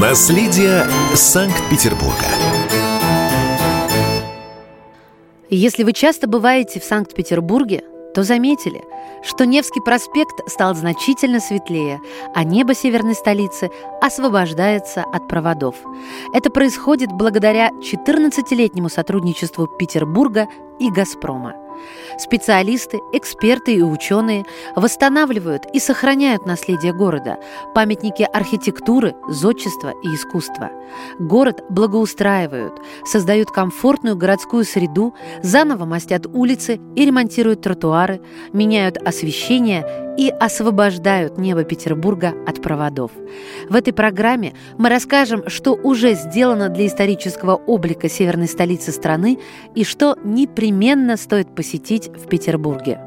Наследие Санкт-Петербурга. Если вы часто бываете в Санкт-Петербурге, то заметили, что Невский проспект стал значительно светлее, а небо северной столицы освобождается от проводов. Это происходит благодаря 14-летнему сотрудничеству Петербурга и «Газпрома». Специалисты, эксперты и ученые восстанавливают и сохраняют наследие города, памятники архитектуры, зодчества и искусства. Город благоустраивают, создают комфортную городскую среду, заново мастят улицы и ремонтируют тротуары, меняют освещение и освобождают небо Петербурга от проводов. В этой программе мы расскажем, что уже сделано для исторического облика северной столицы страны и что непременно стоит посетить в Петербурге.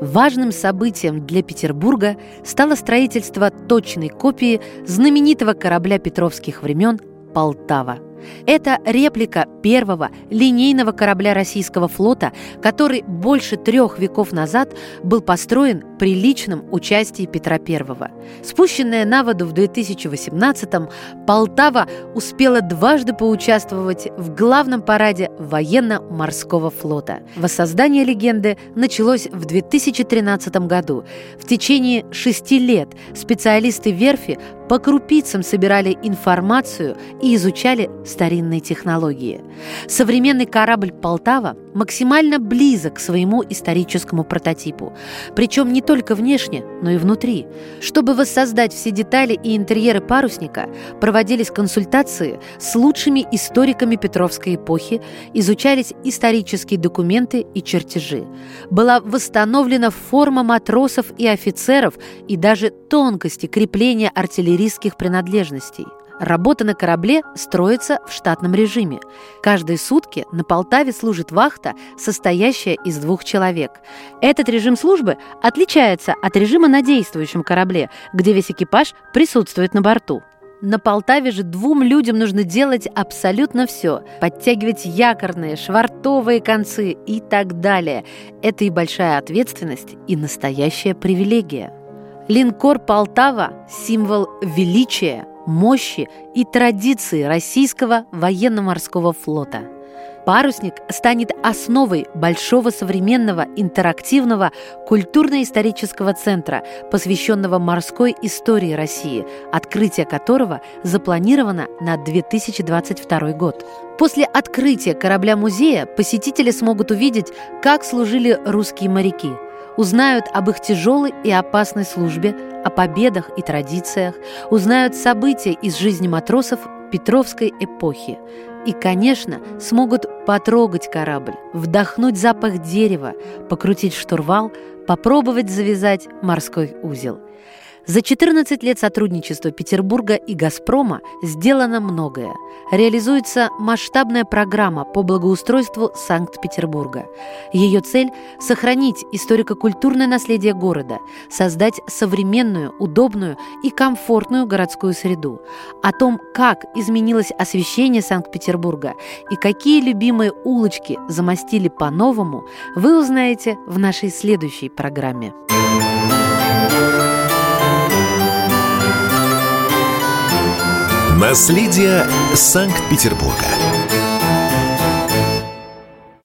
Важным событием для Петербурга стало строительство точной копии знаменитого корабля петровских времен «Полтава». Это реплика первого линейного корабля российского флота, который больше трех веков назад был построен при личном участии Петра I. Спущенная на воду в 2018-м, Полтава успела дважды поучаствовать в главном параде военно-морского флота. Воссоздание легенды началось в 2013 году. В течение шести лет специалисты верфи по крупицам собирали информацию и изучали старинные технологии. Современный корабль «Полтава» максимально близок к своему историческому прототипу. Причем не только внешне, но и внутри. Чтобы воссоздать все детали и интерьеры парусника, проводились консультации с лучшими историками Петровской эпохи, изучались исторические документы и чертежи. Была восстановлена форма матросов и офицеров и даже тонкости крепления артиллерийских принадлежностей – Работа на корабле строится в штатном режиме. Каждые сутки на Полтаве служит вахта, состоящая из двух человек. Этот режим службы отличается от режима на действующем корабле, где весь экипаж присутствует на борту. На Полтаве же двум людям нужно делать абсолютно все. Подтягивать якорные, швартовые концы и так далее. Это и большая ответственность, и настоящая привилегия. Линкор «Полтава» – символ величия – мощи и традиции российского военно-морского флота. Парусник станет основой большого современного интерактивного культурно-исторического центра, посвященного морской истории России, открытие которого запланировано на 2022 год. После открытия корабля-музея посетители смогут увидеть, как служили русские моряки – узнают об их тяжелой и опасной службе, о победах и традициях, узнают события из жизни матросов Петровской эпохи. И, конечно, смогут потрогать корабль, вдохнуть запах дерева, покрутить штурвал, попробовать завязать морской узел – за 14 лет сотрудничества Петербурга и «Газпрома» сделано многое. Реализуется масштабная программа по благоустройству Санкт-Петербурга. Ее цель – сохранить историко-культурное наследие города, создать современную, удобную и комфортную городскую среду. О том, как изменилось освещение Санкт-Петербурга и какие любимые улочки замостили по-новому, вы узнаете в нашей следующей программе. Наследие Санкт-Петербурга.